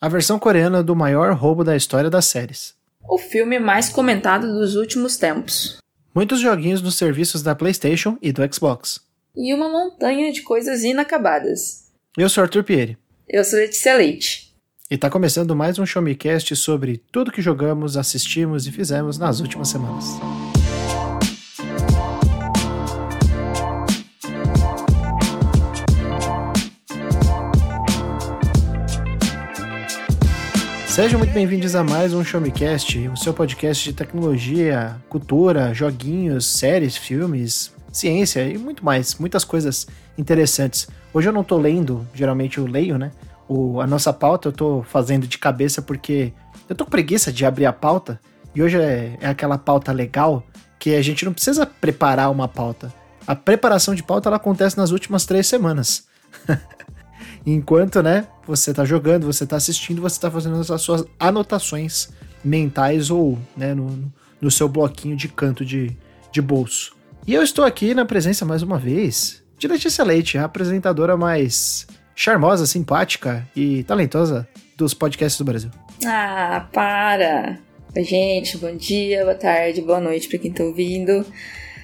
a versão coreana do maior roubo da história das séries. O filme mais comentado dos últimos tempos. Muitos joguinhos nos serviços da PlayStation e do Xbox. E uma montanha de coisas inacabadas. Eu sou Arthur Pieri. Eu sou Letícia Leite. E tá começando mais um Show Me Cast sobre tudo que jogamos, assistimos e fizemos nas últimas semanas. Sejam muito bem-vindos a mais um Show Me Cast, o seu podcast de tecnologia, cultura, joguinhos, séries, filmes, ciência e muito mais, muitas coisas interessantes. Hoje eu não tô lendo, geralmente eu leio, né? O, a nossa pauta eu tô fazendo de cabeça porque eu tô com preguiça de abrir a pauta e hoje é, é aquela pauta legal que a gente não precisa preparar uma pauta. A preparação de pauta ela acontece nas últimas três semanas. Enquanto, né, você tá jogando, você tá assistindo, você tá fazendo as suas anotações mentais ou, né, no, no seu bloquinho de canto de, de bolso. E eu estou aqui na presença, mais uma vez, de Letícia Leite, a apresentadora mais charmosa, simpática e talentosa dos podcasts do Brasil. Ah, para! Oi, gente, bom dia, boa tarde, boa noite para quem tá ouvindo.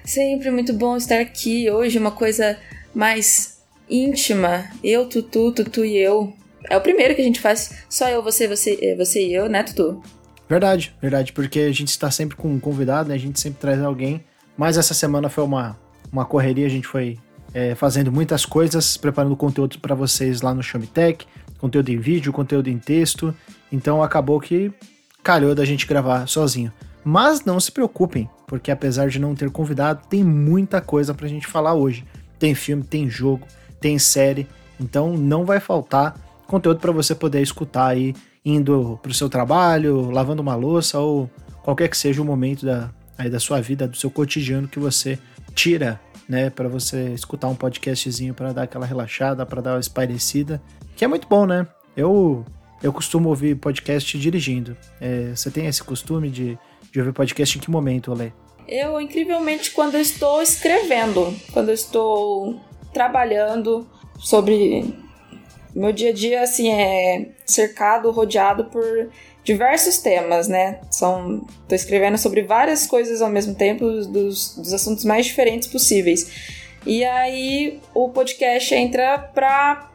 Sempre muito bom estar aqui. Hoje uma coisa mais íntima, eu, Tutu, Tutu e eu. É o primeiro que a gente faz, só eu, você, você, é, você e eu, né, Tutu? Verdade, verdade, porque a gente está sempre com um convidado, né? A gente sempre traz alguém. Mas essa semana foi uma, uma correria, a gente foi é, fazendo muitas coisas, preparando conteúdo para vocês lá no Tech, conteúdo em vídeo, conteúdo em texto. Então acabou que calhou da gente gravar sozinho. Mas não se preocupem, porque apesar de não ter convidado, tem muita coisa pra gente falar hoje. Tem filme, tem jogo, tem série, então não vai faltar conteúdo para você poder escutar aí indo para o seu trabalho, lavando uma louça ou qualquer que seja o momento da, aí da sua vida, do seu cotidiano que você tira, né, para você escutar um podcastzinho para dar aquela relaxada, para dar uma espairecida, que é muito bom, né? Eu eu costumo ouvir podcast dirigindo. É, você tem esse costume de, de ouvir podcast em que momento, Olê? Eu, incrivelmente, quando eu estou escrevendo, quando eu estou trabalhando sobre meu dia a dia assim é cercado, rodeado por diversos temas, né? São tô escrevendo sobre várias coisas ao mesmo tempo dos, dos assuntos mais diferentes possíveis. E aí o podcast entra pra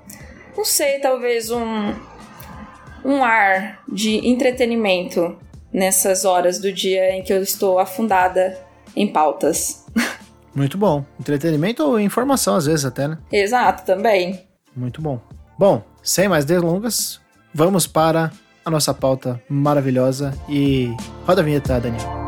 não sei, talvez um um ar de entretenimento nessas horas do dia em que eu estou afundada em pautas. Muito bom. Entretenimento ou informação, às vezes até, né? Exato, também. Muito bom. Bom, sem mais delongas, vamos para a nossa pauta maravilhosa e roda a vinheta, Daniel.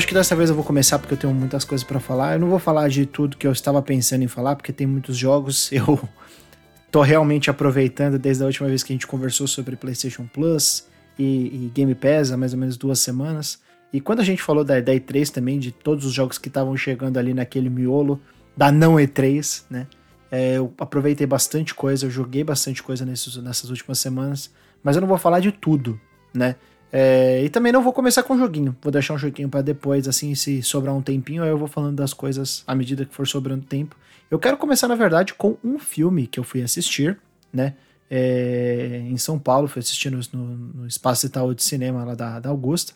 Acho que dessa vez eu vou começar porque eu tenho muitas coisas para falar. Eu não vou falar de tudo que eu estava pensando em falar, porque tem muitos jogos. Eu tô realmente aproveitando desde a última vez que a gente conversou sobre PlayStation Plus e, e Game Pass há mais ou menos duas semanas. E quando a gente falou da, da E3 também, de todos os jogos que estavam chegando ali naquele miolo da não E3, né? É, eu aproveitei bastante coisa, eu joguei bastante coisa nesses, nessas últimas semanas, mas eu não vou falar de tudo, né? É, e também não vou começar com um joguinho, vou deixar um joguinho para depois, assim, se sobrar um tempinho, aí eu vou falando das coisas à medida que for sobrando tempo. Eu quero começar, na verdade, com um filme que eu fui assistir, né? É, em São Paulo, fui assistir no, no Espaço Itaú de Cinema lá da, da Augusta,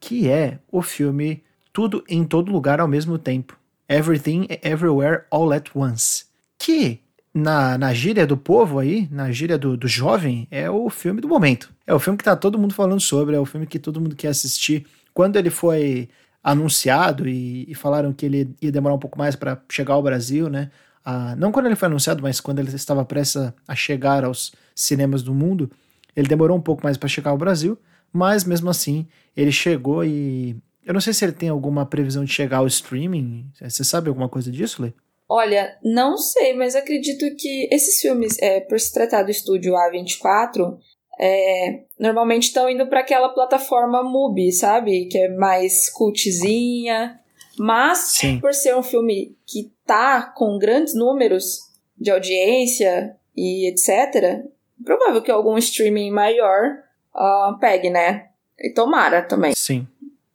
que é o filme Tudo em Todo Lugar ao Mesmo Tempo. Everything Everywhere All at Once. Que na, na gíria do povo aí, na gíria do, do jovem, é o filme do momento. É o filme que tá todo mundo falando sobre, é o filme que todo mundo quer assistir. Quando ele foi anunciado e, e falaram que ele ia demorar um pouco mais para chegar ao Brasil, né? Ah, não quando ele foi anunciado, mas quando ele estava prestes a chegar aos cinemas do mundo, ele demorou um pouco mais para chegar ao Brasil, mas mesmo assim ele chegou e eu não sei se ele tem alguma previsão de chegar ao streaming. Você sabe alguma coisa disso, Lê? Olha, não sei, mas acredito que esses filmes, é, por se tratar do estúdio A24, é, normalmente estão indo para aquela plataforma MUBI, sabe? Que é mais cultzinha. Mas, Sim. por ser um filme que tá com grandes números de audiência e etc., provável que algum streaming maior uh, pegue, né? E tomara também. Sim.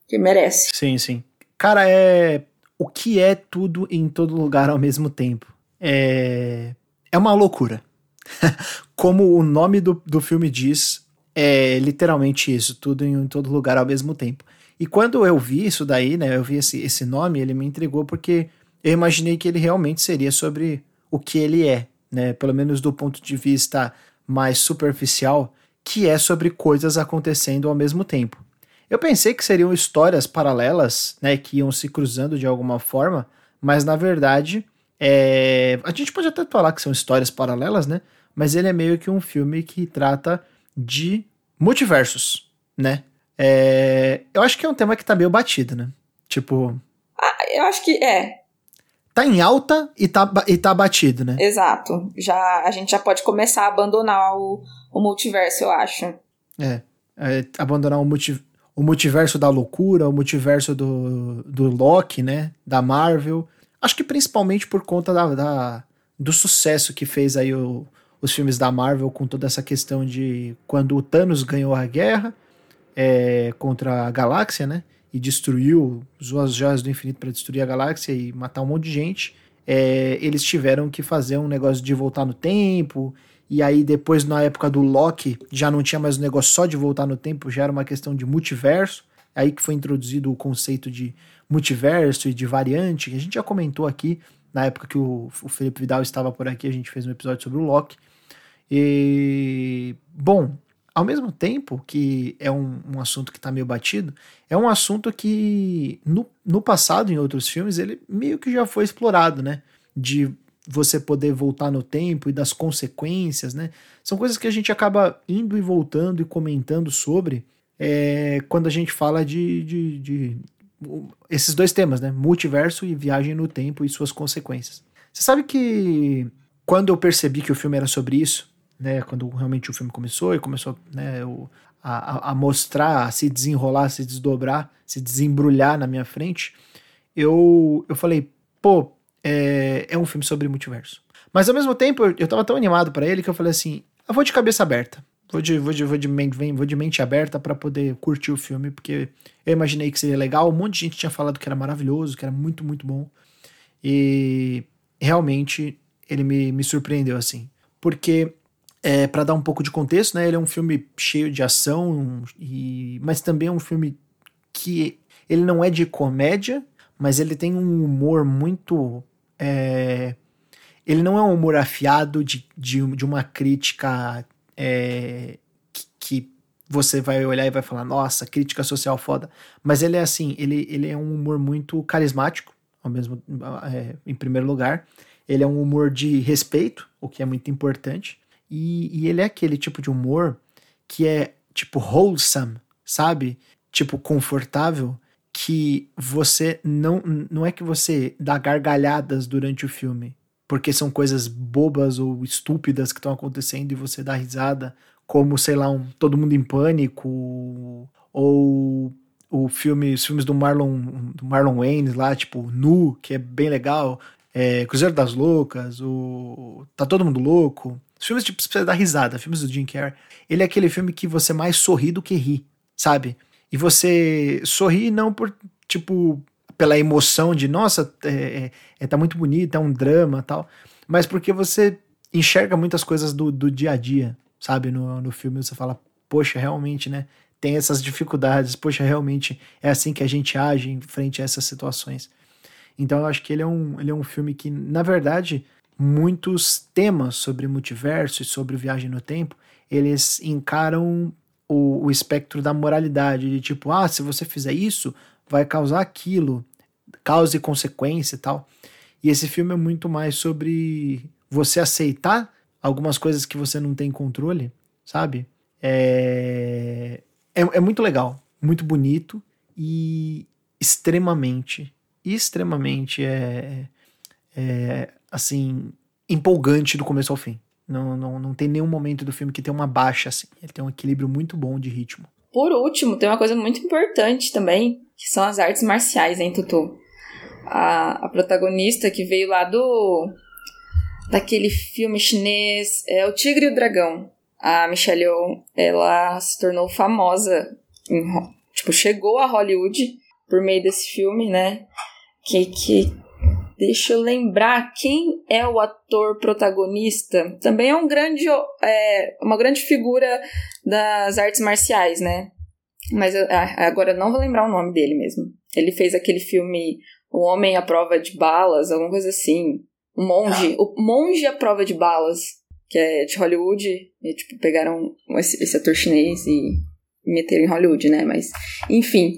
Que merece. Sim, sim. Cara, é. O que é tudo em todo lugar ao mesmo tempo? É. É uma loucura. Como o nome do, do filme diz, é literalmente isso, tudo em, em, todo lugar ao mesmo tempo. E quando eu vi isso daí, né, eu vi esse, esse nome, ele me intrigou porque eu imaginei que ele realmente seria sobre o que ele é, né, pelo menos do ponto de vista mais superficial, que é sobre coisas acontecendo ao mesmo tempo. Eu pensei que seriam histórias paralelas, né, que iam se cruzando de alguma forma, mas na verdade, é... a gente pode até falar que são histórias paralelas, né, mas ele é meio que um filme que trata de multiversos, né? É... Eu acho que é um tema que tá meio batido, né? Tipo. Ah, eu acho que é. Tá em alta e tá, e tá batido, né? Exato. Já, a gente já pode começar a abandonar o, o multiverso, eu acho. É. é abandonar o, multi, o multiverso da loucura, o multiverso do, do Loki, né? Da Marvel. Acho que principalmente por conta da, da do sucesso que fez aí o, os filmes da Marvel com toda essa questão de quando o Thanos ganhou a guerra é, contra a galáxia, né? E destruiu, usou as joias do infinito para destruir a galáxia e matar um monte de gente. É, eles tiveram que fazer um negócio de voltar no tempo. E aí, depois, na época do Loki, já não tinha mais um negócio só de voltar no tempo, já era uma questão de multiverso. Aí que foi introduzido o conceito de multiverso e de variante, que a gente já comentou aqui na época que o, o Felipe Vidal estava por aqui, a gente fez um episódio sobre o Loki. E, bom, ao mesmo tempo que é um, um assunto que está meio batido, é um assunto que no, no passado, em outros filmes, ele meio que já foi explorado, né? De você poder voltar no tempo e das consequências, né? São coisas que a gente acaba indo e voltando e comentando sobre é, quando a gente fala de, de, de, esses dois temas, né? Multiverso e viagem no tempo e suas consequências. Você sabe que quando eu percebi que o filme era sobre isso, né, quando realmente o filme começou e começou né, o, a, a, mostrar, a se desenrolar, a se desdobrar, se desembrulhar na minha frente, eu, eu falei, pô, é, é um filme sobre multiverso. Mas ao mesmo tempo, eu, tava tão animado para ele que eu falei assim, eu vou de cabeça aberta. Vou de, vou de, vou de, mente, vou de mente aberta para poder curtir o filme, porque eu imaginei que seria legal. Um monte de gente tinha falado que era maravilhoso, que era muito, muito bom. E realmente ele me, me surpreendeu assim. Porque é, para dar um pouco de contexto, né, ele é um filme cheio de ação, e, mas também é um filme que ele não é de comédia, mas ele tem um humor muito. É, ele não é um humor afiado de, de, de uma crítica é, que, que, você vai olhar e vai falar, nossa, crítica social foda. Mas ele é assim, ele, ele é um humor muito carismático, ao mesmo, é, em primeiro lugar. Ele é um humor de respeito, o que é muito importante. E, e ele é aquele tipo de humor que é tipo wholesome, sabe? Tipo confortável, que você não não é que você dá gargalhadas durante o filme, porque são coisas bobas ou estúpidas que estão acontecendo e você dá risada, como sei lá, um Todo Mundo em Pânico ou o filme, os filmes do Marlon do Marlon Wayne lá, tipo Nu, que é bem legal, é, Cruzeiro das Loucas, o Tá Todo Mundo Louco, os filmes tipo, você dar risada, filmes do Jim Carrey, ele é aquele filme que você mais sorri do que ri, sabe? E você sorri não por, tipo, pela emoção de, nossa, é, é, é tá muito bonito, é um drama tal, mas porque você enxerga muitas coisas do, do dia a dia, sabe? No, no filme você fala, poxa, realmente, né? Tem essas dificuldades, poxa, realmente é assim que a gente age em frente a essas situações. Então eu acho que ele é um, ele é um filme que, na verdade, muitos temas sobre multiverso e sobre viagem no tempo, eles encaram o, o espectro da moralidade, de tipo, ah, se você fizer isso, vai causar aquilo, causa e consequência e tal. E esse filme é muito mais sobre você aceitar algumas coisas que você não tem controle, sabe? É, é, é muito legal, muito bonito e extremamente, extremamente é, é assim empolgante do começo ao fim. Não, não, não tem nenhum momento do filme que tem uma baixa, assim. Ele tem um equilíbrio muito bom de ritmo. Por último, tem uma coisa muito importante também, que são as artes marciais, hein, Tutu? A, a protagonista que veio lá do. daquele filme chinês, é O Tigre e o Dragão. A Michelle Yeoh, ela se tornou famosa, em, tipo, chegou a Hollywood por meio desse filme, né? Que, que Deixa eu lembrar quem é o ator protagonista. Também é um grande, é, uma grande figura das artes marciais, né? Mas ah, agora eu não vou lembrar o nome dele mesmo. Ele fez aquele filme O Homem à Prova de Balas, alguma coisa assim. O Monge. O Monge à Prova de Balas, que é de Hollywood. E, tipo, pegaram esse, esse ator chinês e meteram em Hollywood, né? Mas, enfim.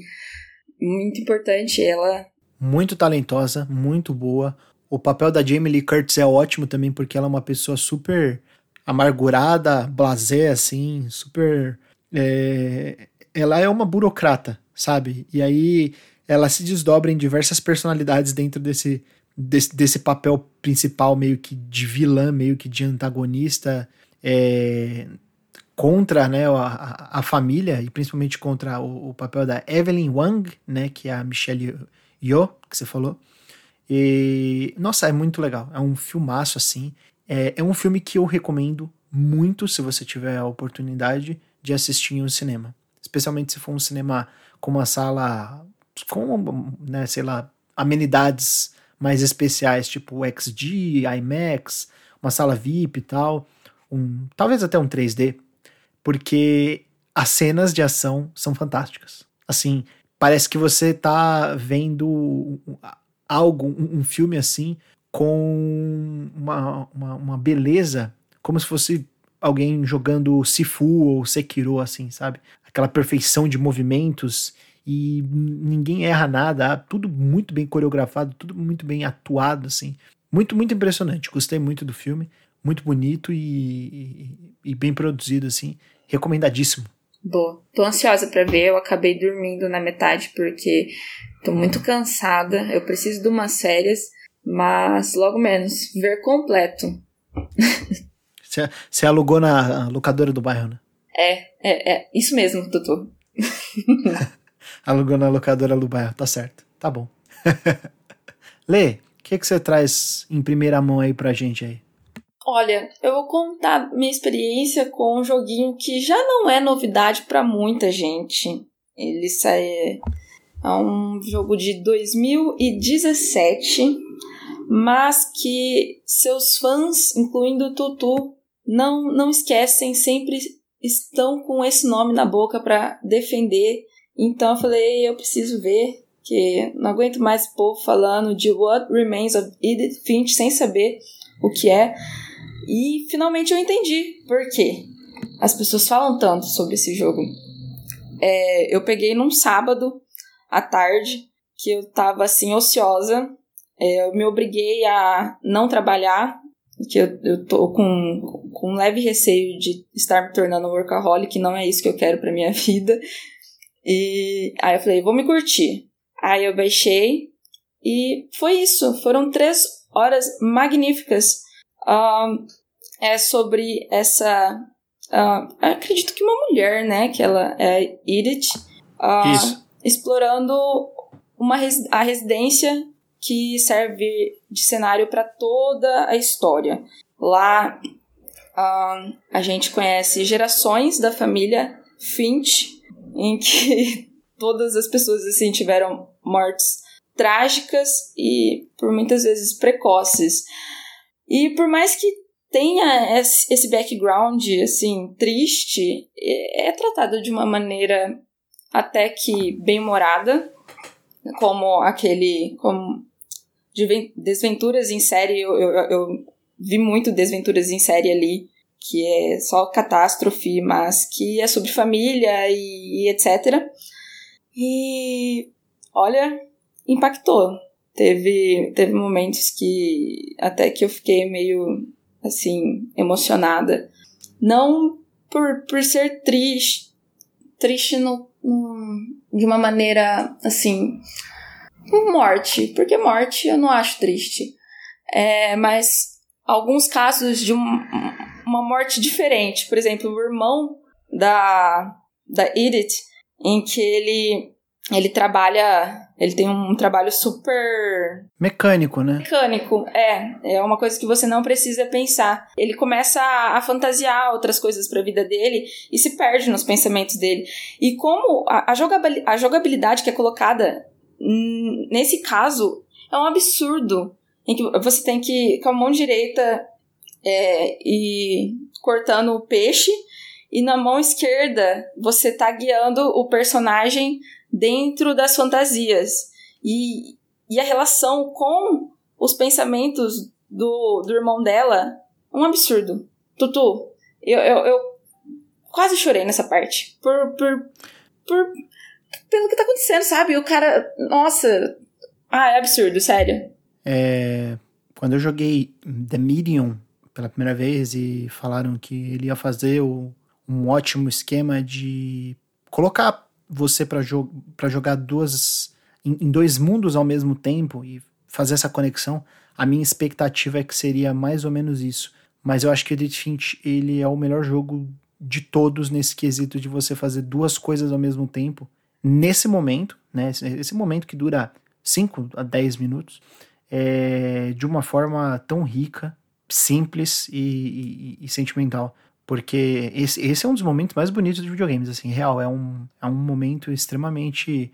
Muito importante. Ela muito talentosa, muito boa. O papel da Jamie Lee Curtis é ótimo também, porque ela é uma pessoa super amargurada, blasé, assim, super. É... Ela é uma burocrata, sabe? E aí ela se desdobra em diversas personalidades dentro desse, desse, desse papel principal, meio que de vilã, meio que de antagonista. É, contra né, a, a, família e principalmente contra o, o, papel da Evelyn Wang, né, que é a Michelle Yo, que você falou. E, nossa, é muito legal. É um filmaço, assim. É, é um filme que eu recomendo muito se você tiver a oportunidade de assistir em um cinema. Especialmente se for um cinema com uma sala com, né, sei lá, amenidades mais especiais, tipo XG, IMAX, uma sala VIP e tal. Um, talvez até um 3D. Porque as cenas de ação são fantásticas. Assim, parece que você tá vendo algo, um, filme assim, com uma, uma, uma, beleza, como se fosse alguém jogando Sifu ou Sekiro, assim, sabe? Aquela perfeição de movimentos e ninguém erra nada, tudo muito bem coreografado, tudo muito bem atuado, assim. Muito, muito impressionante. Gostei muito do filme, muito bonito e, e, e bem produzido, assim. Recomendadíssimo. Boa. Tô ansiosa para ver. Eu acabei dormindo na metade porque tô muito cansada. Eu preciso de umas férias, mas logo menos ver completo. Você alugou na locadora do bairro, né? É, é, é. Isso mesmo, Tutu. alugou na locadora do bairro, tá certo. Tá bom. Lê, o que, que você traz em primeira mão aí pra gente aí? Olha, eu vou contar minha experiência com um joguinho que já não é novidade para muita gente. Ele sai é um jogo de 2017, mas que seus fãs, incluindo o Tutu, não não esquecem, sempre estão com esse nome na boca para defender. Então eu falei, eu preciso ver, que não aguento mais o povo falando de What Remains of Edith Finch sem saber o que é. E finalmente eu entendi por quê as pessoas falam tanto sobre esse jogo. É, eu peguei num sábado à tarde que eu tava assim ociosa. É, eu me obriguei a não trabalhar, que eu, eu tô com, com um leve receio de estar me tornando workaholic, não é isso que eu quero pra minha vida. E aí eu falei, vou me curtir. Aí eu baixei e foi isso. Foram três horas magníficas. Um, é sobre essa. Uh, acredito que uma mulher, né? Que ela é Edith. Uh, explorando uma res a residência que serve de cenário para toda a história. Lá uh, a gente conhece gerações da família Finch, em que todas as pessoas assim tiveram mortes trágicas e por muitas vezes precoces. E por mais que tenha esse background, assim, triste, é, é tratado de uma maneira até que bem-humorada, como aquele, como Desventuras em série, eu, eu, eu vi muito Desventuras em série ali, que é só catástrofe, mas que é sobre família e, e etc. E olha, impactou. Teve, teve momentos que até que eu fiquei meio assim, emocionada. Não por, por ser triste, triste no, no, de uma maneira assim. Morte. Porque morte eu não acho triste. É, mas alguns casos de um, uma morte diferente. Por exemplo, o irmão da, da Edith, em que ele ele trabalha. Ele tem um trabalho super. Mecânico, né? Mecânico, é. É uma coisa que você não precisa pensar. Ele começa a, a fantasiar outras coisas para a vida dele e se perde nos pensamentos dele. E como a, a, jogabilidade, que é colocada nesse caso é um absurdo. Em que você tem que, com a mão direita, é, e cortando o peixe, e na mão esquerda você tá guiando o personagem dentro das fantasias. E, e a relação com os pensamentos do, do irmão dela, um absurdo. Tutu, eu, eu, eu quase chorei nessa parte. Por, por, por. pelo que tá acontecendo, sabe? O cara. Nossa. Ah, é absurdo, sério. É, quando eu joguei The Medium pela primeira vez e falaram que ele ia fazer o, um ótimo esquema de colocar você para jo jogar duas em, em, dois mundos ao mesmo tempo e fazer essa conexão, a minha expectativa é que seria mais ou menos isso. Mas eu acho que Edith Finch ele é o melhor jogo de todos nesse quesito de você fazer duas coisas ao mesmo tempo nesse momento, né? Esse momento que dura 5 a 10 minutos, é, de uma forma tão rica, simples e, e, e sentimental. Porque esse, esse é um dos momentos mais bonitos de videogames, assim, real. É um, é um momento extremamente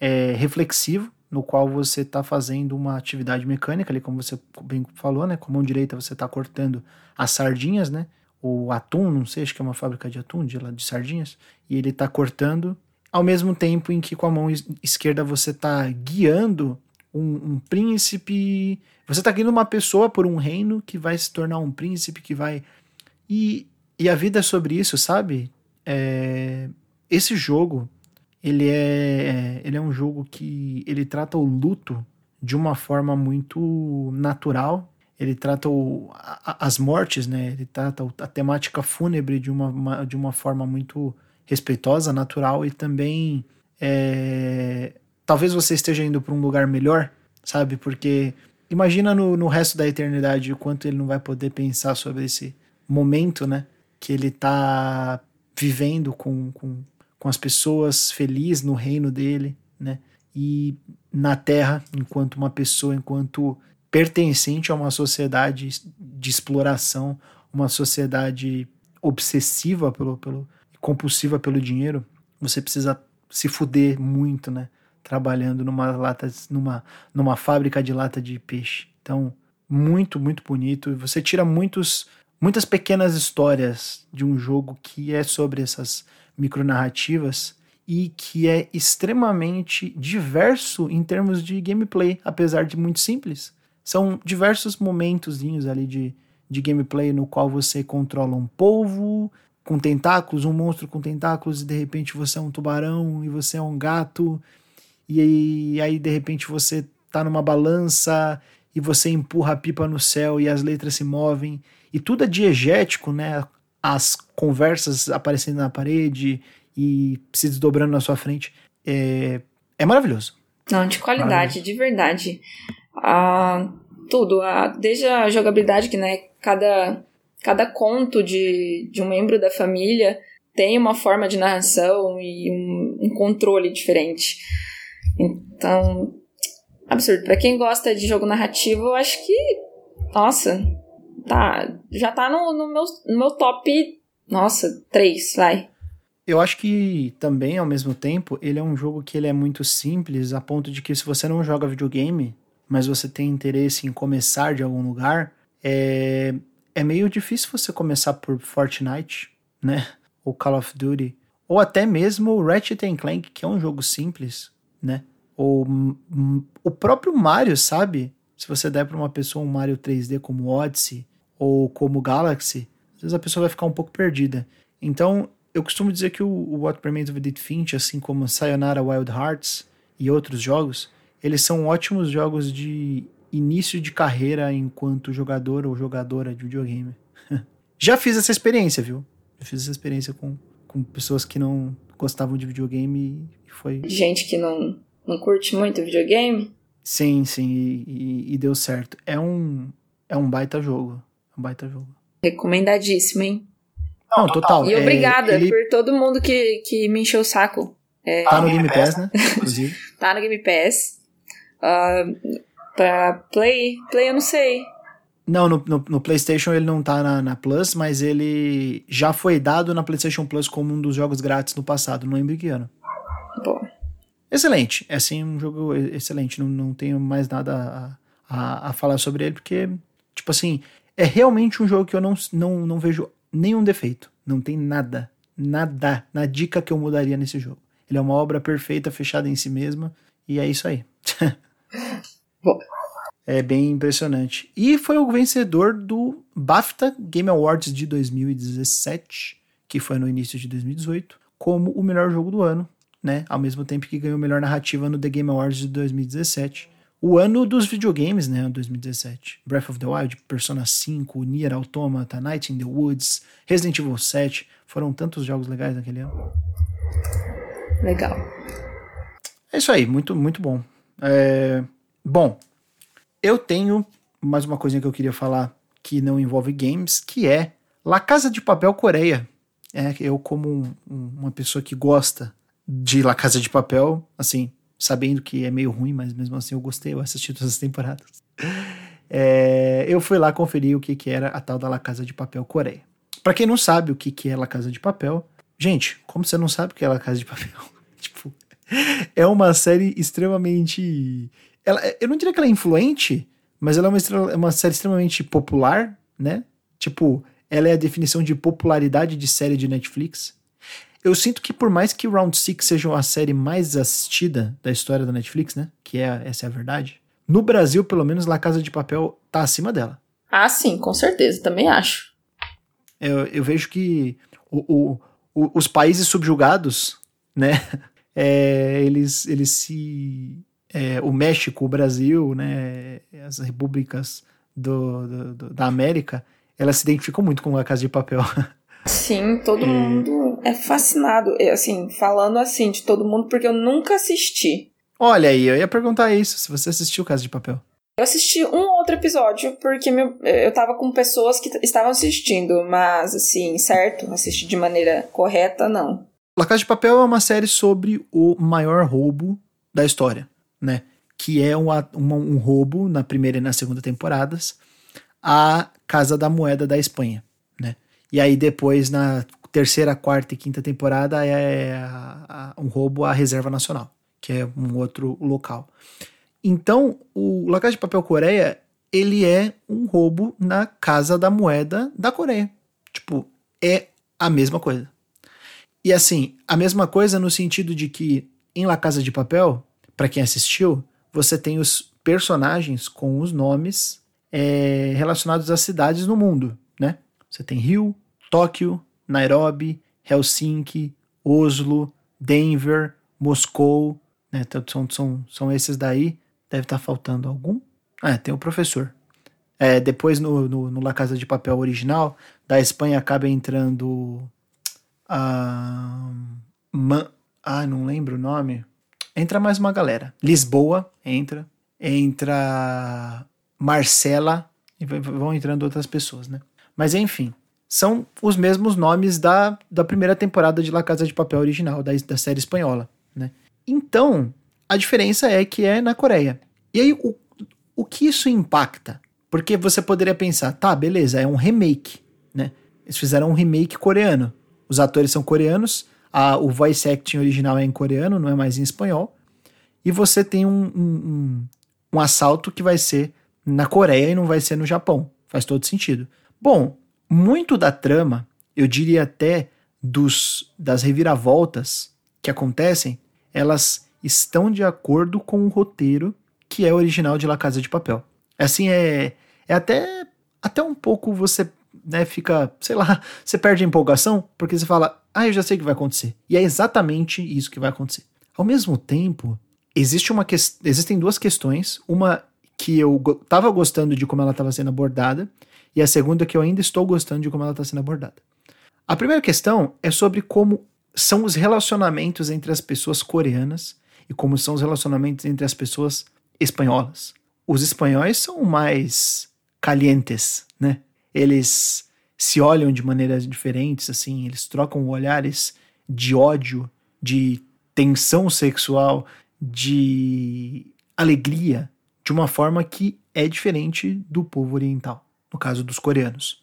é, reflexivo, no qual você está fazendo uma atividade mecânica, ali, como você bem falou, né? Com a mão direita você está cortando as sardinhas, né? O atum, não sei, acho que é uma fábrica de atum, de, de sardinhas, e ele está cortando, ao mesmo tempo em que com a mão esquerda você está guiando um, um, príncipe. Você está guiando uma pessoa por um reino que vai se tornar um príncipe, que vai. E e a vida é sobre isso, sabe? É, esse jogo, ele é, ele é um jogo que ele trata o luto de uma forma muito natural. Ele trata o, as mortes, né? Ele trata a temática fúnebre de uma, uma de uma forma muito respeitosa, natural e também é, talvez você esteja indo para um lugar melhor, sabe? Porque imagina no, no resto da eternidade o quanto ele não vai poder pensar sobre esse momento, né? Que ele está vivendo com, com, com as pessoas feliz no reino dele, né? E na Terra, enquanto uma pessoa, enquanto pertencente a uma sociedade de exploração, uma sociedade obsessiva pelo, pelo compulsiva pelo dinheiro, você precisa se fuder muito, né? Trabalhando numa lata, numa, numa fábrica de lata de peixe. Então, muito, muito bonito. Você tira muitos muitas pequenas histórias de um jogo que é sobre essas micronarrativas e que é extremamente diverso em termos de gameplay, apesar de muito simples. São diversos momentozinhos ali de, de gameplay no qual você controla um polvo com tentáculos, um monstro com tentáculos, e de repente você é um tubarão e você é um gato, e aí, aí de repente você tá numa balança e você empurra a pipa no céu e as letras se movem, e tudo é diegético, né? As conversas aparecendo na parede e se desdobrando na sua frente. É, é maravilhoso. Não, de qualidade, de verdade. Ah, tudo, ah, desde a jogabilidade, que né, cada, cada conto de, de um membro da família tem uma forma de narração e um, um controle diferente. Então, absurdo. Para quem gosta de jogo narrativo, eu acho que, nossa, tá, já tá no, no, meu, no meu top, nossa, 3, vai. Eu acho que também, ao mesmo tempo, ele é um jogo que ele é muito simples, a ponto de que se você não joga videogame, mas você tem interesse em começar de algum lugar, é, é meio difícil você começar por Fortnite, né? Ou Call of Duty, ou até mesmo Ratchet Clank, que é um jogo simples, né? Ou o próprio Mario, sabe? Se você der para uma pessoa um Mario 3D como Odyssey, ou como Galaxy, às vezes a pessoa vai ficar um pouco perdida. Então, eu costumo dizer que o, o What Remains of Edith Finch, assim como Sayonara Wild Hearts e outros jogos, eles são ótimos jogos de início de carreira enquanto jogador ou jogadora de videogame. Já fiz essa experiência, viu? Já fiz essa experiência com, com pessoas que não gostavam de videogame e foi. Gente que não, não curte muito videogame? Sim, sim, e, e, e deu certo. É um, é um baita jogo. Um baita jogo. Recomendadíssimo, hein? Não, total. E é, obrigada ele por todo mundo que, que me encheu o saco. É, tá no Game Pass, né? Inclusive. tá no Game Pass. Ah, pra Play, Play eu não sei. Não, no, no, no PlayStation ele não tá na, na Plus, mas ele já foi dado na PlayStation Plus como um dos jogos grátis no passado, não lembro que ano. Bom, Excelente, é assim um jogo excelente, não, não tenho mais nada a, a, a falar sobre ele, porque, tipo assim, é realmente um jogo que eu não, não, não vejo nenhum defeito, não tem nada, nada, na dica que eu mudaria nesse jogo. Ele é uma obra perfeita, fechada em si mesma, e é isso aí. É bem impressionante. E foi o vencedor do BAFTA Game Awards de 2017, que foi no início de 2018, como o melhor jogo do ano, né? Ao mesmo tempo que ganhou melhor narrativa no The Game Awards de 2017. O ano dos videogames, né? 2017. Breath of the Wild, Persona 5, Nier Automata, Night in the Woods, Resident Evil 7. Foram tantos jogos legais naquele ano. legal. É isso aí, muito, muito bom. É, Bom, eu tenho mais uma coisinha que eu queria falar que não envolve games, que é La Casa de Papel Coreia. É, eu, como um- um- uma pessoa que gosta de La Casa de Papel, assim, sabendo que é meio ruim, mas mesmo assim eu gostei, eu assisti todas as temporadas. É, eu fui lá conferir o que, que era a tal da La Casa de Papel Coreia. Pra quem não sabe o que, que é La Casa de Papel, gente, como você não sabe o que é La Casa de Papel? tipo, é uma série extremamente. Ela, eu não diria que ela é influente, mas ela é uma, é uma série extremamente popular, né? Tipo, ela é a definição de popularidade de série de Netflix. Eu sinto que por mais que Round Six seja a série mais assistida da história da Netflix, né? Que é, essa é a verdade. No Brasil, pelo menos, La Casa de Papel tá acima dela. Ah, sim, com certeza, também acho. Eu, eu vejo que o- o- o- os países subjugados, né? é, eles, eles se. é, o México, o Brasil, né? As repúblicas do, do- do- da América, elas se identificam muito com a Casa de Papel. Sim, todo mundo é fascinado. Eu, assim, falando assim de todo mundo, porque eu nunca assisti. Olha aí, eu ia perguntar isso, se você assistiu Casa de Papel. Eu assisti um outro episódio porque meu- eu tava com pessoas que estavam assistindo, mas assim, certo? Assistir de maneira correta, não. La Casa de Papel é uma série sobre o maior roubo da história, né? Que é um, uma- um roubo na primeira e na segunda temporadas à Casa da Moeda da Espanha, né? E aí depois na terceira, quarta e quinta temporada é a- a- um roubo à Reserva Nacional, que é um outro local. Então, o La Casa de Papel Coreia, ele é um roubo na Casa da Moeda da Coreia. Tipo, é a mesma coisa. E assim, a mesma coisa no sentido de que em La Casa de Papel, pra quem assistiu, você tem os personagens com os nomes é, relacionados às cidades no mundo, né? Você tem Rio, Tóquio, Nairobi, Helsinki, Oslo, Denver, Moscou, né? Então, São, são, são esses daí. Deve estar faltando algum. Ah, tem o professor. É, depois no, no, no La Casa de Papel original, da Espanha acaba entrando. Ah, Man- ah, não lembro o nome. Entra mais uma galera. Lisboa entra. Entra Marcela. E vão entrando outras pessoas, né? Mas enfim, são os mesmos nomes da, da primeira temporada de La Casa de Papel original, da, da série espanhola, né? Então, a diferença é que é na Coreia. E aí, o, o que isso impacta? Porque você poderia pensar, tá, beleza, é um remake, né? Eles fizeram um remake coreano. Os atores são coreanos, a, o voice acting original é em coreano, não é mais em espanhol. E você tem um, um, um, assalto que vai ser na Coreia e não vai ser no Japão. Faz todo sentido. Bom, muito da trama, eu diria até dos das reviravoltas que acontecem, elas estão de acordo com o roteiro que é original de La Casa de Papel. Assim, é, é até, até um pouco você né, fica, sei lá, você perde a empolgação porque você fala, ah, eu já sei o que vai acontecer. E é exatamente isso que vai acontecer. Ao mesmo tempo, existe uma que... existem duas questões. Uma que eu go tava gostando de como ela estava sendo abordada, e a segunda que eu ainda estou gostando de como ela está sendo abordada. A primeira questão é sobre como são os relacionamentos entre as pessoas coreanas e como são os relacionamentos entre as pessoas espanholas. Os espanhóis são mais calientes, né? Eles se olham de maneiras diferentes, assim, eles trocam olhares de ódio, de tensão sexual, de alegria, de uma forma que é diferente do povo oriental, no caso dos coreanos.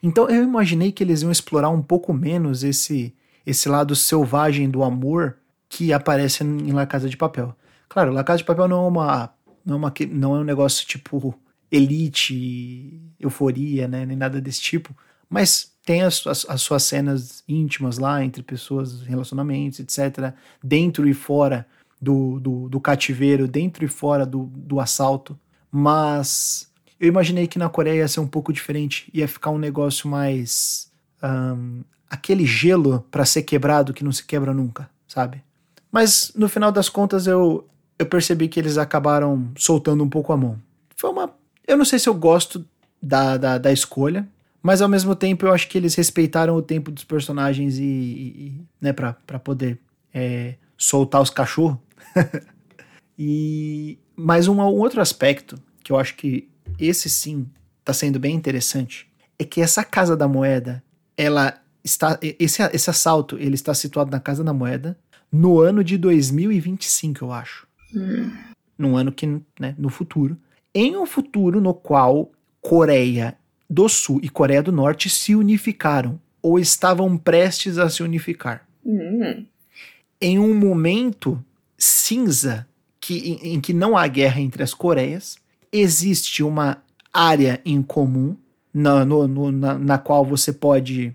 Então eu imaginei que eles iam explorar um pouco menos esse esse lado selvagem do amor que aparece em La Casa de Papel. Claro, La Casa de Papel não é uma não é, uma, não é um negócio tipo elite, euforia, né, nem nada desse tipo, mas tem as, as, as, suas cenas íntimas lá entre pessoas, relacionamentos, etc., dentro e fora do, do, do cativeiro, dentro e fora do, do assalto. Mas eu imaginei que na Coreia ia ser um pouco diferente, ia ficar um negócio mais. Um, aquele gelo para ser quebrado que não se quebra nunca, sabe? Mas no final das contas eu, eu percebi que eles acabaram soltando um pouco a mão. Foi uma. Eu não sei se eu gosto da, da, da escolha, mas ao mesmo tempo eu acho que eles respeitaram o tempo dos personagens e, e né, pra, pra poder é, soltar os cachorros. e mas um, outro aspecto que eu acho que esse sim tá sendo bem interessante é que essa casa da moeda, ela está esse, esse assalto, ele está situado na casa da moeda no ano de 2025, eu acho. Hum. Num ano que, né, no futuro. Em um futuro no qual Coreia do Sul e Coreia do Norte se unificaram ou estavam prestes a se unificar. Uhum. Em um momento cinza que, em, em, que não há guerra entre as Coreias, existe uma área em comum na, no, no, na, na qual você pode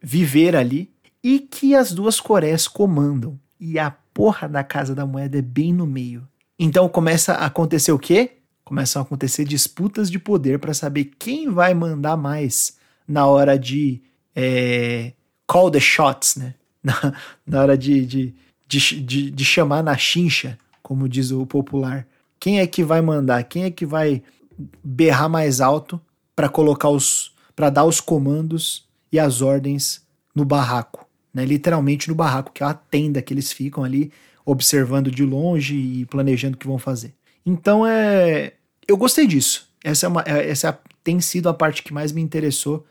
viver ali e que as duas Coreias comandam. E a porra da Casa da Moeda é bem no meio. Então começa a acontecer o quê? começam a acontecer disputas de poder para saber quem vai mandar mais na hora de é, call the shots, né? Na, na hora de, de, de, de, de chamar na chincha, como diz o popular. Quem é que vai mandar? Quem é que vai berrar mais alto para colocar os para dar os comandos e as ordens no barraco, né? Literalmente no barraco, que é a tenda que eles ficam ali observando de longe e planejando o que vão fazer. Então é eu gostei disso. Essa, é uma, é, essa tem sido a parte que mais me interessou.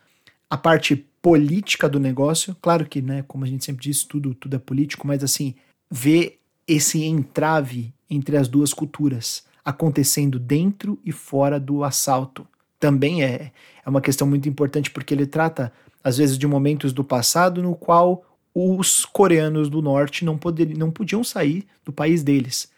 A parte política do negócio. Claro que, né, como a gente sempre diz, tudo, tudo é político, mas assim, ver esse entrave entre as duas culturas acontecendo dentro e fora do assalto também é, é uma questão muito importante porque ele trata, às vezes, de momentos do passado no qual os coreanos do norte não, poder, não podiam sair do país deles.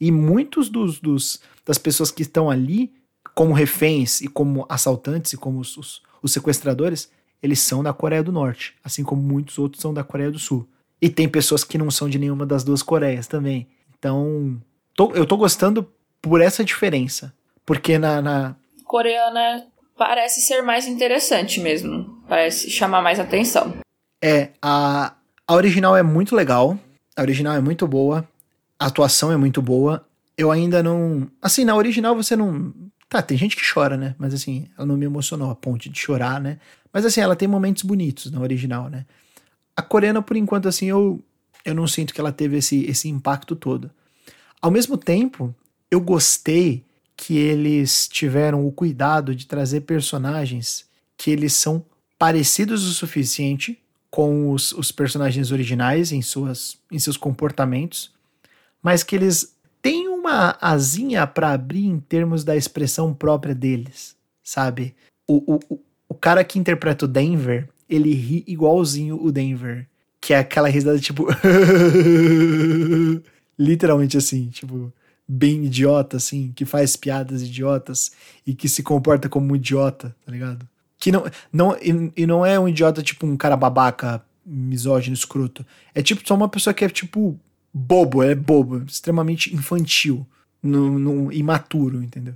E muitos dos, dos, das pessoas que estão ali como reféns e como assaltantes e como os, os, os sequestradores, eles são da Coreia do Norte, assim como muitos outros são da Coreia do Sul. E tem pessoas que não são de nenhuma das duas Coreias também. Então, tô, eu tô gostando por essa diferença. Porque na, na. Coreana parece ser mais interessante mesmo. Parece chamar mais atenção. É, a, a original é muito legal. A original é muito boa a atuação é muito boa. Eu ainda não. Assim, na original você não. Tá, tem gente que chora, né? Mas assim, ela não me emocionou a ponte de chorar, né? Mas assim, ela tem momentos bonitos na original, né? A coreana, por enquanto, assim, eu, eu não sinto que ela teve esse, esse impacto todo. Ao mesmo tempo, eu gostei que eles tiveram o cuidado de trazer personagens que eles são parecidos o suficiente com os, os personagens originais em, suas, em seus comportamentos, mas que eles têm uma asinha para abrir em termos da expressão própria deles, sabe? O, o, o cara que interpreta o Denver, ele ri igualzinho o Denver, que é aquela risada tipo. Literalmente assim, tipo, bem idiota, assim, que faz piadas idiotas e que se comporta como um idiota, tá ligado? Que não, não, e, e não é um idiota tipo um cara babaca, misógino, escroto. É tipo só uma pessoa que é tipo bobo, é bobo, extremamente infantil, no, no imaturo, entendeu?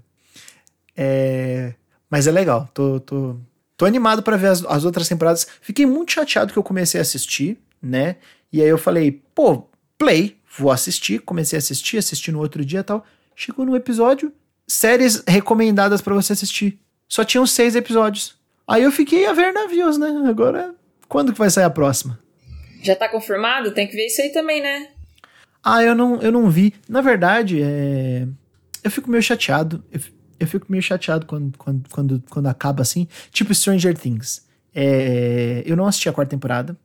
É, mas é legal, tô, tô, tô animado para ver as, as outras temporadas. Fiquei muito chateado que eu comecei a assistir, né? E aí eu falei, pô, play, vou assistir. Comecei a assistir, assisti no outro dia e tal. Chegou no episódio, séries recomendadas para você assistir. Só tinham seis episódios. Aí eu fiquei a ver navios, né? Agora, quando que vai sair a próxima? Já tá confirmado? Tem que ver isso aí também, né? Ah, eu não, eu não vi. Na verdade, é... eu fico meio chateado. Eu, eu fico meio chateado quando, quando, quando, quando acaba assim. Tipo Stranger Things. É... Eu não assisti a quarta temporada.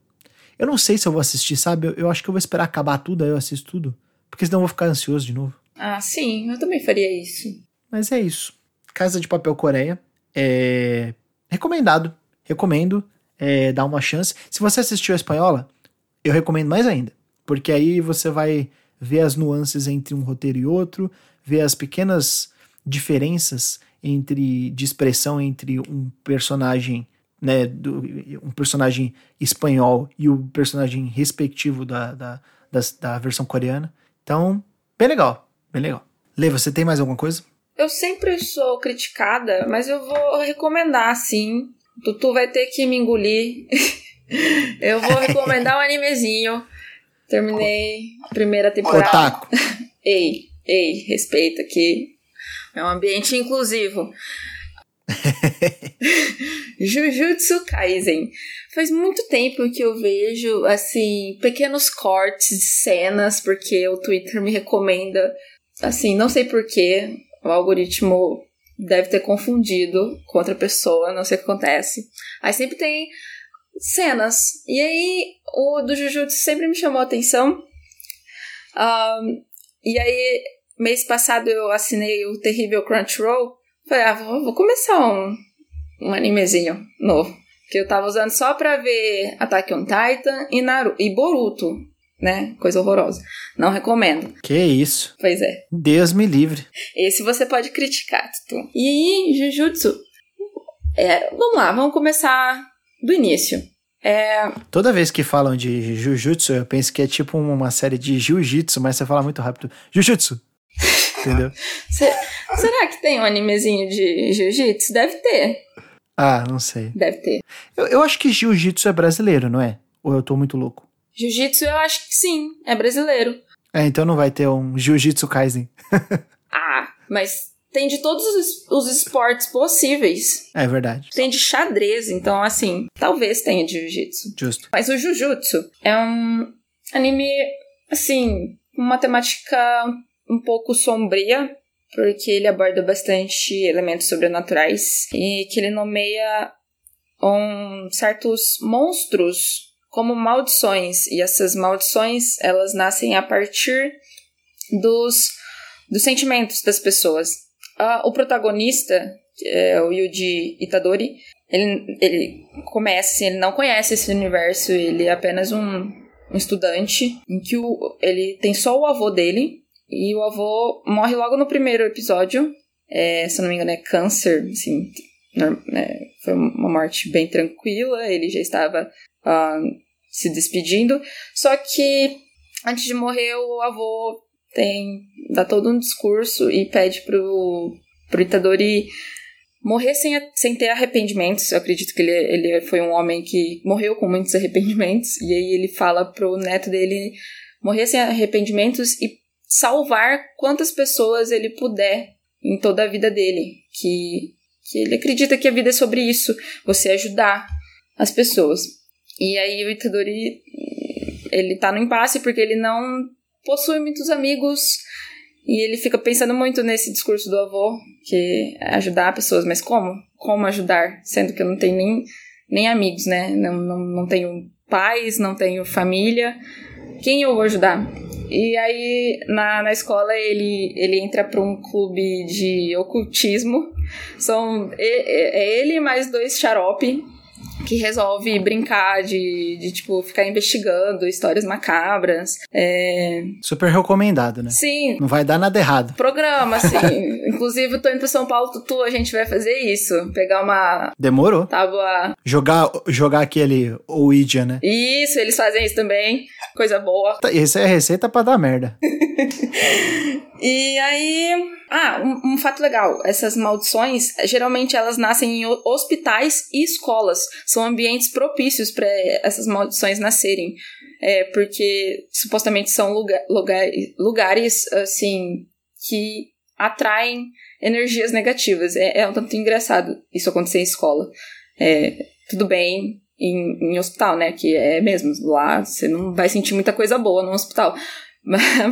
Eu não sei se eu vou assistir, sabe? Eu, eu acho que eu vou esperar acabar tudo, aí eu assisto tudo. Porque senão eu vou ficar ansioso de novo. Ah, sim, eu também faria isso. Mas é isso. Casa de Papel Coreia. É... Recomendado. Recomendo. É, dar uma chance. Se você assistiu a espanhola, eu recomendo mais ainda. Porque aí você vai ver as nuances entre um roteiro e outro, ver as pequenas diferenças entre de expressão entre um personagem né, do, um personagem espanhol e o personagem respectivo da, da, da, da, versão coreana. Então, bem legal, bem legal. Lê, você tem mais alguma coisa? Eu sempre sou criticada, mas eu vou recomendar, sim. Tutu vai ter que me engolir. eu vou recomendar um animezinho. Terminei a primeira temporada. Otaku. ei, ei, respeita aqui. É um ambiente inclusivo. Jujutsu Kaisen. Faz muito tempo que eu vejo, assim, pequenos cortes de cenas, porque o Twitter me recomenda. Assim, não sei porquê, o algoritmo deve ter confundido com outra pessoa, não sei o que acontece. Aí sempre tem cenas. E aí, o do Jujutsu sempre me chamou a atenção. Um, e aí, mês passado eu assinei o terrível Crunchyroll. Falei, ah, vou, vou começar um, um animezinho novo. Que eu tava usando só pra ver Attack on Titan e, Naruto, e Boruto, né? Coisa horrorosa. Não recomendo. Que isso. Pois é. Deus me livre. Esse você pode criticar, Tutu. E aí, Jujutsu. É, vamos lá, vamos começar do início. É... Toda vez que falam de Jujutsu, eu penso que é tipo uma série de Jiu-Jitsu, mas você fala muito rápido. Jujutsu! Entendeu? Será que tem um animezinho de jiu-jitsu? Deve ter. Ah, não sei. Deve ter. Eu, eu acho que jiu-jitsu é brasileiro, não é? Ou eu tô muito louco? Jiu-jitsu eu acho que sim, é brasileiro. É, então não vai ter um Jiu-Jitsu Kaisen. ah, mas tem de todos os, os, esportes possíveis. É verdade. Tem de xadrez, então assim, talvez tenha de jiu-jitsu. Justo. Mas o Jujutsu é um anime, assim, uma temática um pouco sombria, porque ele aborda bastante elementos sobrenaturais e que ele nomeia um, certos monstros como maldições e essas maldições elas nascem a partir dos, dos sentimentos das pessoas. O protagonista, é o Yuji Itadori, ele, ele começa assim, ele não conhece esse universo, ele é apenas um, um estudante em que o, ele tem só o avô dele e o avô morre logo no primeiro episódio. É, se eu não me engano, é câncer, assim. Né, foi uma morte bem tranquila, ele já estava uh, se despedindo. Só que antes de morrer, o avô tem dá todo um discurso e pede pro, pro Itadori morrer sem, sem ter arrependimentos. Eu acredito que ele, ele foi um homem que morreu com muitos arrependimentos. E aí ele fala pro neto dele morrer sem arrependimentos e salvar quantas pessoas ele puder em toda a vida dele. Que, que ele acredita que a vida é sobre isso, você ajudar as pessoas. E aí o Itadori, ele tá no impasse porque ele não possui muitos amigos e ele fica pensando muito nesse discurso do avô, que é ajudar pessoas, mas como? Como ajudar? Sendo que eu não tenho nem, nem amigos, né? Não, não, não tenho pais, não tenho família. Quem eu vou ajudar? E aí, na, na escola, ele, ele entra para um clube de ocultismo. São é ele mais dois xarope que resolve brincar de, de, tipo, ficar investigando histórias macabras. É... Super recomendado, né? Sim. Não vai dar nada errado. Programa, sim. Inclusive, eu tô indo pra São Paulo, Tutu, a gente vai fazer isso. Pegar uma... Demorou. Tábua... Jogar, jogar aquele Ouija, né? Isso, eles fazem isso também. Coisa boa. Isso é receita pra dar merda. e aí... Ah, um, um, fato legal: essas maldições geralmente elas nascem em hospitais e escolas. São ambientes propícios para essas maldições nascerem. É, porque supostamente são lugar, lugar, lugares assim que atraem energias negativas. É, é um tanto engraçado isso acontecer em escola. É, tudo bem, em, em hospital, né? Que é mesmo, lá você não vai sentir muita coisa boa no hospital.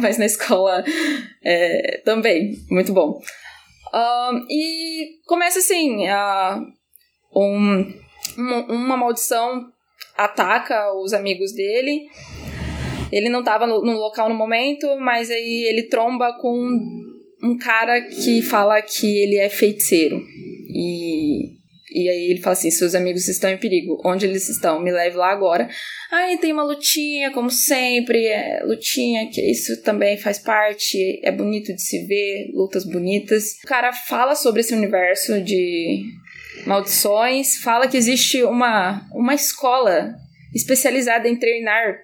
Mas na escola é, também, muito bom. Um, e começa assim, uh, um, uma maldição ataca os amigos dele. Ele não estava no, no, local no momento, mas aí ele tromba com um cara que fala que ele é feiticeiro. E e aí ele fala assim: seus amigos estão em perigo. Onde eles estão? Me leve lá agora. Aí tem uma lutinha, como sempre, é lutinha, que isso também faz parte, é bonito de se ver, lutas bonitas. O cara fala sobre esse universo de maldições, fala que existe uma, uma escola especializada em treinar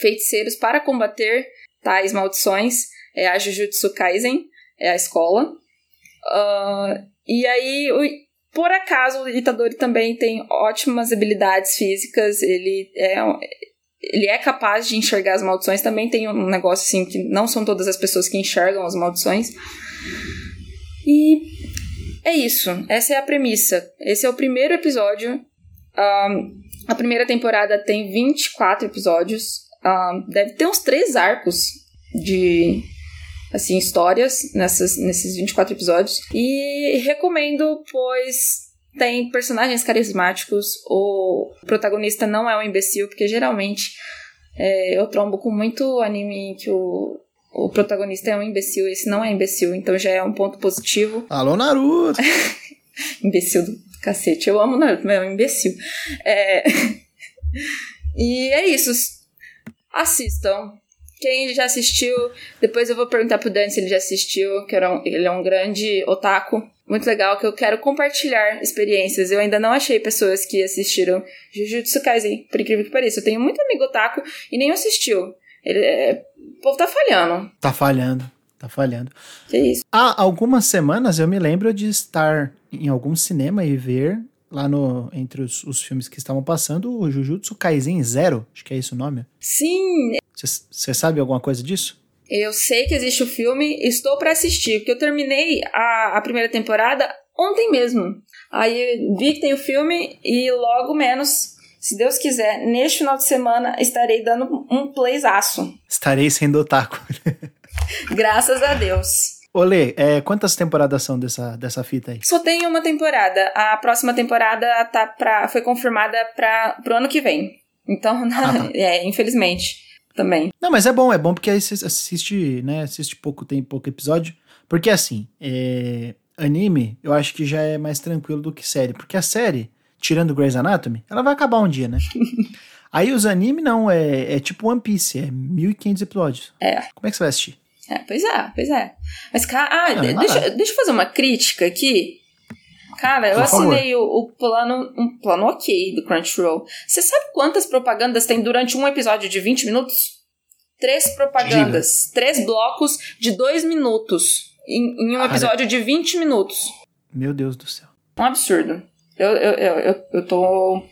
feiticeiros para combater tais maldições. É a Jujutsu Kaisen, é a escola. Uh, e aí por acaso, o Itadori também tem ótimas habilidades físicas, ele é, ele é capaz de enxergar as maldições. Também tem um negócio assim que não são todas as pessoas que enxergam as maldições. E é isso. Essa é a premissa. Esse é o primeiro episódio. Um, a primeira temporada tem 24 episódios. Um, deve ter uns três arcos de assim, histórias nessas, nesses 24 episódios. E recomendo, pois tem personagens carismáticos. O protagonista não é um imbecil, porque geralmente é, eu trombo com muito anime que o, o protagonista é um imbecil, esse não é imbecil, então já é um ponto positivo. Alô, Naruto! imbecil do cacete, eu amo Naruto, mas é um imbecil. É... e é isso. Assistam. Quem já assistiu, depois eu vou perguntar pro Dani se ele já assistiu, que ele é um grande otaku. Muito legal, que eu quero compartilhar experiências. Eu ainda não achei pessoas que assistiram Jujutsu Kaisen, por incrível que pareça. Eu tenho muito amigo otaku e nem assistiu. Ele, é, povo tá falhando. Tá falhando, tá falhando. Que isso. Há algumas semanas eu me lembro de estar em algum cinema e ver lá no entre os, os filmes que estavam passando o Jujutsu Kaisen Zero, acho que é esse o nome. Sim, você sabe alguma coisa disso? Eu sei que existe o filme, estou para assistir, porque eu terminei a, a primeira temporada ontem mesmo. Aí vi que tem o filme e logo menos, se Deus quiser, neste final de semana estarei dando um playsaço. Estarei sendo otaku. Graças a Deus. Olê, é, quantas temporadas são dessa, dessa fita aí? Só tem uma temporada. A próxima temporada tá pra, foi confirmada para pro ano que vem. Então, ah, tá. é, infelizmente também. Não, mas é bom, é bom porque aí você assiste, né? Assiste pouco, tem pouco episódio. Porque assim, é, anime, eu acho que já é mais tranquilo do que série. Porque a série, tirando Grey's Anatomy, ela vai acabar um dia, né? aí os anime não, é, é tipo One Piece, é 1500 episódios. É. Como é que você vai assistir? É, pois é, pois é. Mas, cara, ah, deixa, deixa eu fazer uma crítica aqui. Cara, eu Por assinei o, o, plano, um plano ok do Crunchyroll. Você sabe quantas propagandas tem durante um episódio de 20 minutos? Três propagandas. Diga. Três blocos de dois minutos. Em, em um episódio de 20 minutos. Meu Deus do céu. Um absurdo. Eu, eu, eu, eu, tô.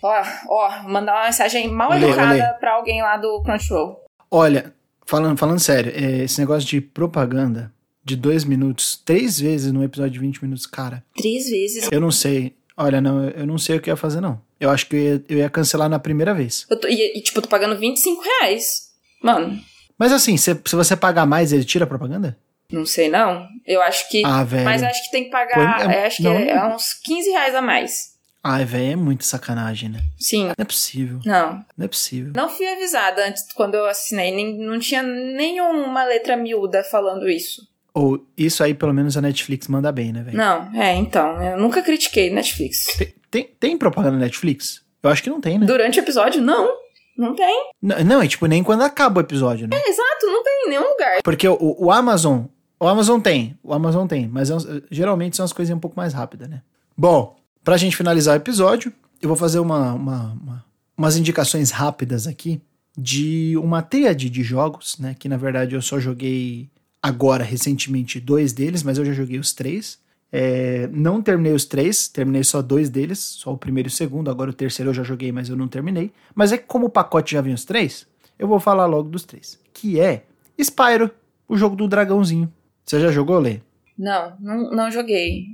Ó, ó, mandar uma mensagem mal olê, educada olê. pra alguém lá do Crunchyroll. Olha, falando, falando sério, é, esse negócio de propaganda de dois minutos, três vezes no episódio de 20 minutos, cara. Três vezes? Eu não sei. Olha, não, eu não sei o que ia fazer, não. Eu acho que eu ia, eu ia cancelar na primeira vez. Tô, e, e, tipo, eu tô pagando 25 reais. Mano. Mas assim, se, se você pagar mais, ele tira a propaganda? Não sei, não. Eu acho que. Ah, velho. Mas acho que tem que pagar. é, acho não, que é, é uns 15 reais a mais. Ai, velho, é muito sacanagem, né? Sim. Não é possível. Não. Não é possível. Não fui avisada antes, quando eu assinei. Nem, não tinha nenhuma letra miúda falando isso. Ou isso aí, pelo menos, a Netflix manda bem, né, velho? Não, é, então. Eu nunca critiquei Netflix. Tem, tem, tem, propaganda na Netflix? Eu acho que não tem, né? Durante o episódio, não. Não tem. Não, não é tipo nem quando acaba o episódio, né? É, exato, não tem em nenhum lugar. Porque o, o Amazon. O Amazon tem, o Amazon tem, mas é, geralmente são as coisinhas um pouco mais rápidas, né? Bom, pra gente finalizar o episódio, eu vou fazer uma, uma, uma umas indicações rápidas aqui de uma tríade de jogos, né? Que na verdade eu só joguei agora, recentemente, dois deles, mas eu já joguei os três. É, não terminei os três, terminei só dois deles, só o primeiro e o segundo. Agora o terceiro eu já joguei, mas eu não terminei. Mas é que como o pacote já vem os três, eu vou falar logo dos três. Que é Spyro, o jogo do dragãozinho. Você já jogou, Lê? Não, não, não joguei.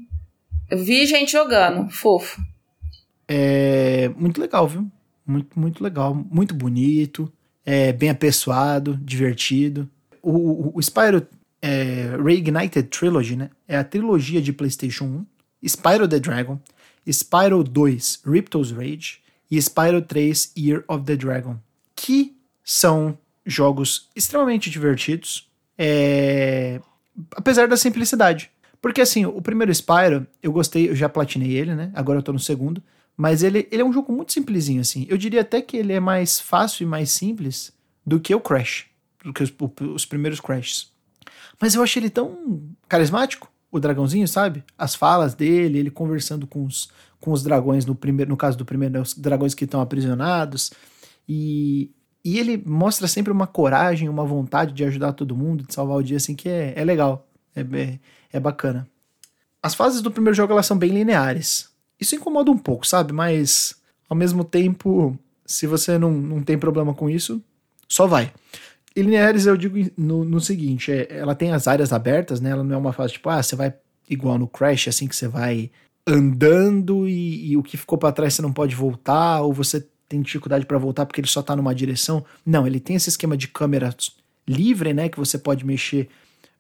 Eu vi gente jogando, fofo. É muito legal, viu? Muito, muito legal, muito bonito, é bem apessoado, divertido. O, o, o Spyro é, Reignited Trilogy, né? É a trilogia de PlayStation 1, Spyro the Dragon, Spyro 2 Ripto's Rage e Spyro 3 Year of the Dragon, que são jogos extremamente divertidos, é... apesar da simplicidade. Porque assim, o primeiro Spyro, eu gostei, eu já platinei ele, né? Agora eu tô no segundo. Mas ele, ele é um jogo muito simplesinho, assim. Eu diria até que ele é mais fácil e mais simples do que o Crash. Do que os, os primeiros Crashs. Mas eu achei ele tão carismático, o dragãozinho, sabe? As falas dele, ele conversando com os, com os dragões no primeiro, no caso do primeiro, né, os dragões que estão aprisionados. E, e ele mostra sempre uma coragem, uma vontade de ajudar todo mundo, de salvar o dia, assim, que é, é legal. É, é, é bacana. As fases do primeiro jogo elas são bem lineares. Isso incomoda um pouco, sabe? Mas ao mesmo tempo, se você não, não tem problema com isso, só vai. E lineares eu digo no, no seguinte: é, ela tem as áreas abertas, né? Ela não é uma fase tipo, ah, você vai igual no Crash, assim que você vai andando e, e o que ficou para trás você não pode voltar, ou você tem dificuldade para voltar porque ele só tá numa direção. Não, ele tem esse esquema de câmera livre, né? Que você pode mexer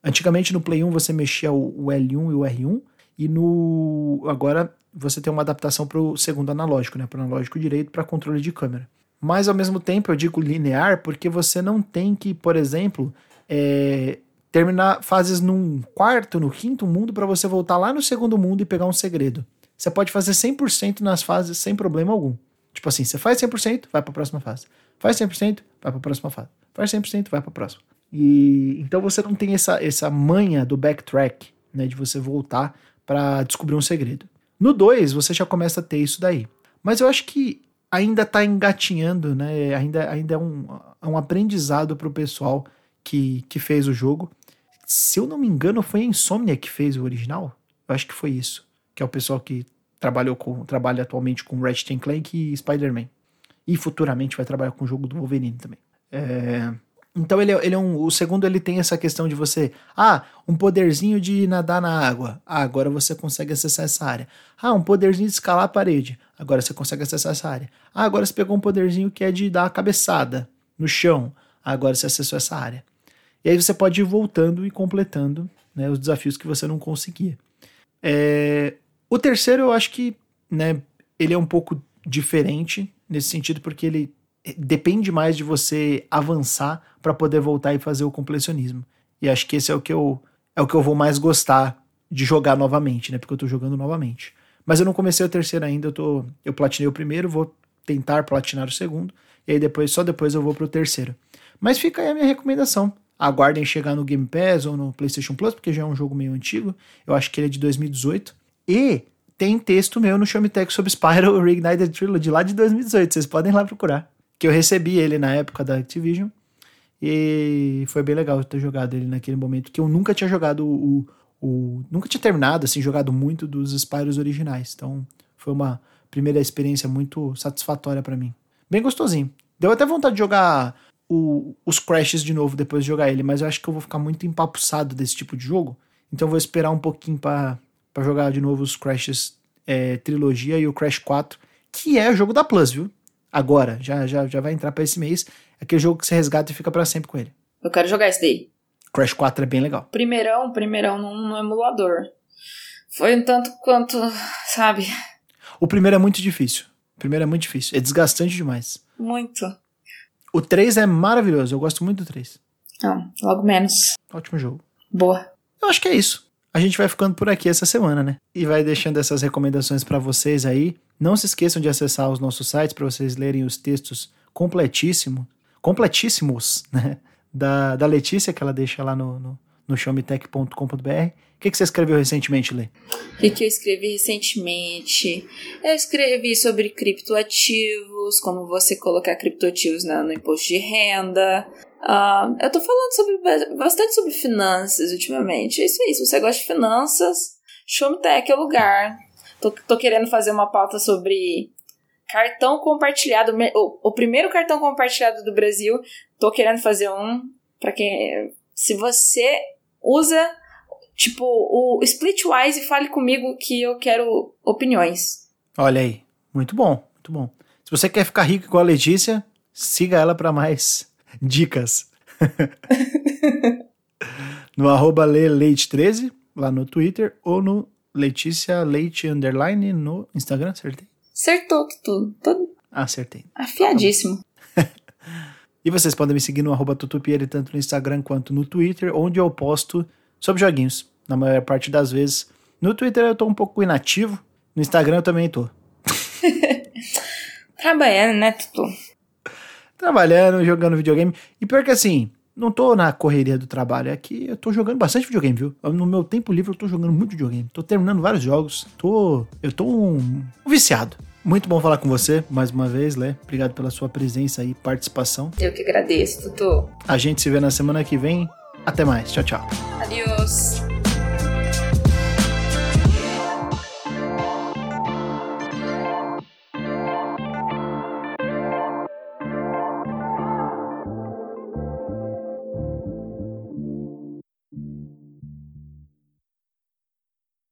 Antigamente no Play 1 você mexia o, L1 e o R1, e no agora você tem uma adaptação para o segundo analógico, né, para o analógico direito para controle de câmera. Mas ao mesmo tempo eu digo linear porque você não tem que, por exemplo, é, terminar fases num quarto, no quinto mundo para você voltar lá no segundo mundo e pegar um segredo. Você pode fazer 100% nas fases sem problema algum. Tipo assim, você faz 100%, vai para a próxima fase. Faz 100%, vai para a próxima fase. Faz 100%, vai para a próxima. E então você não tem essa, essa manha do backtrack, né, de você voltar para descobrir um segredo. No 2, você já começa a ter isso daí. Mas eu acho que ainda está engatinhando, né? Ainda, ainda é um, é um aprendizado para o pessoal que, que fez o jogo. Se eu não me engano, foi a Insomnia que fez o original. Eu acho que foi isso. Que é o pessoal que trabalhou com, trabalha atualmente com Ratchet Clank e Spider-Man. E futuramente vai trabalhar com o jogo do Wolverine também. É, então ele, é, ele é um. O segundo ele tem essa questão de você. Ah, um poderzinho de nadar na água. Ah, agora você consegue acessar essa área. Ah, um poderzinho de escalar a parede. Agora você consegue acessar essa área. Ah, agora você pegou um poderzinho que é de dar a cabeçada no chão. Ah, agora você acessou essa área. E aí você pode ir voltando e completando né, os desafios que você não conseguia. É, o terceiro eu acho que né, ele é um pouco diferente nesse sentido, porque ele depende mais de você avançar para poder voltar e fazer o completionismo. E acho que esse é o que eu é o que eu vou mais gostar de jogar novamente, né? Porque eu tô jogando novamente. Mas eu não comecei o terceiro ainda, eu tô eu platinei o primeiro, vou tentar platinar o segundo e aí depois só depois eu vou pro terceiro. Mas fica aí a minha recomendação. Aguardem chegar no Game Pass ou no PlayStation Plus, porque já é um jogo meio antigo. Eu acho que ele é de 2018. E tem texto meu no Showmetech sobre Spyro Reignited Trilogy lá de 2018. Vocês podem lá procurar que eu recebi ele na época da Activision. E foi bem legal ter jogado ele naquele momento, que eu nunca tinha jogado o. o nunca tinha terminado, assim, jogado muito dos Spyros originais. Então foi uma primeira experiência muito satisfatória para mim. Bem gostosinho. Deu até vontade de jogar o, os Crashes de novo depois de jogar ele, mas eu acho que eu vou ficar muito empapuçado desse tipo de jogo. Então eu vou esperar um pouquinho para jogar de novo os Crashes é, trilogia e o Crash 4, que é o jogo da Plus, viu? Agora, já, já, já vai entrar para esse mês. Aquele jogo que você resgata e fica para sempre com ele. Eu quero jogar esse daí. Crash 4 é bem legal. Primeirão, primeirão no, no emulador. Foi um tanto quanto, sabe? O primeiro é muito difícil. O primeiro é muito difícil. É desgastante demais. Muito. O 3 é maravilhoso. Eu gosto muito do 3. Não, logo menos. Ótimo jogo. Boa. Eu acho que é isso. A gente vai ficando por aqui essa semana, né? E vai deixando essas recomendações para vocês aí. Não se esqueçam de acessar os nossos sites para vocês lerem os textos completíssimo, completíssimos, né? Da, da Letícia, que ela deixa lá no, no, no showmetech.com.br. O que, que você escreveu recentemente, Lê? O que, que eu escrevi recentemente? Eu escrevi sobre criptoativos, como você colocar criptoativos no, imposto de renda. Uh, eu tô falando sobre, bastante sobre finanças ultimamente. É isso aí, se você gosta de finanças, Showmetech é o lugar. Tô, tô querendo fazer uma pauta sobre cartão compartilhado, o, o primeiro cartão compartilhado do Brasil. Tô querendo fazer um para quem se você usa tipo o Splitwise e fale comigo que eu quero opiniões. Olha aí, muito bom, muito bom. Se você quer ficar rico igual a Letícia, siga ela para mais dicas. no arroba leite13, lá no Twitter, ou no Letícia Leite Underline no Instagram, acertei? Acertou tudo. tudo. Acertei. Afiadíssimo. e vocês podem me seguir no arroba Tutupieri, tanto no Instagram quanto no Twitter, onde eu posto sobre joguinhos, na maior parte das vezes. No Twitter eu tô um pouco inativo, no Instagram eu também tô. Trabalhando, né, Tutu? Trabalhando, jogando videogame. E pior que assim, não tô na correria do trabalho, é que eu tô jogando bastante videogame, viu? No meu tempo livre eu tô jogando muito videogame. Tô terminando vários jogos. Tô. Eu tô um, um viciado. Muito bom falar com você mais uma vez, Lé. Obrigado pela sua presença e participação. Eu que agradeço, Tutu. A gente se vê na semana que vem. Até mais. Tchau, tchau. Adiós.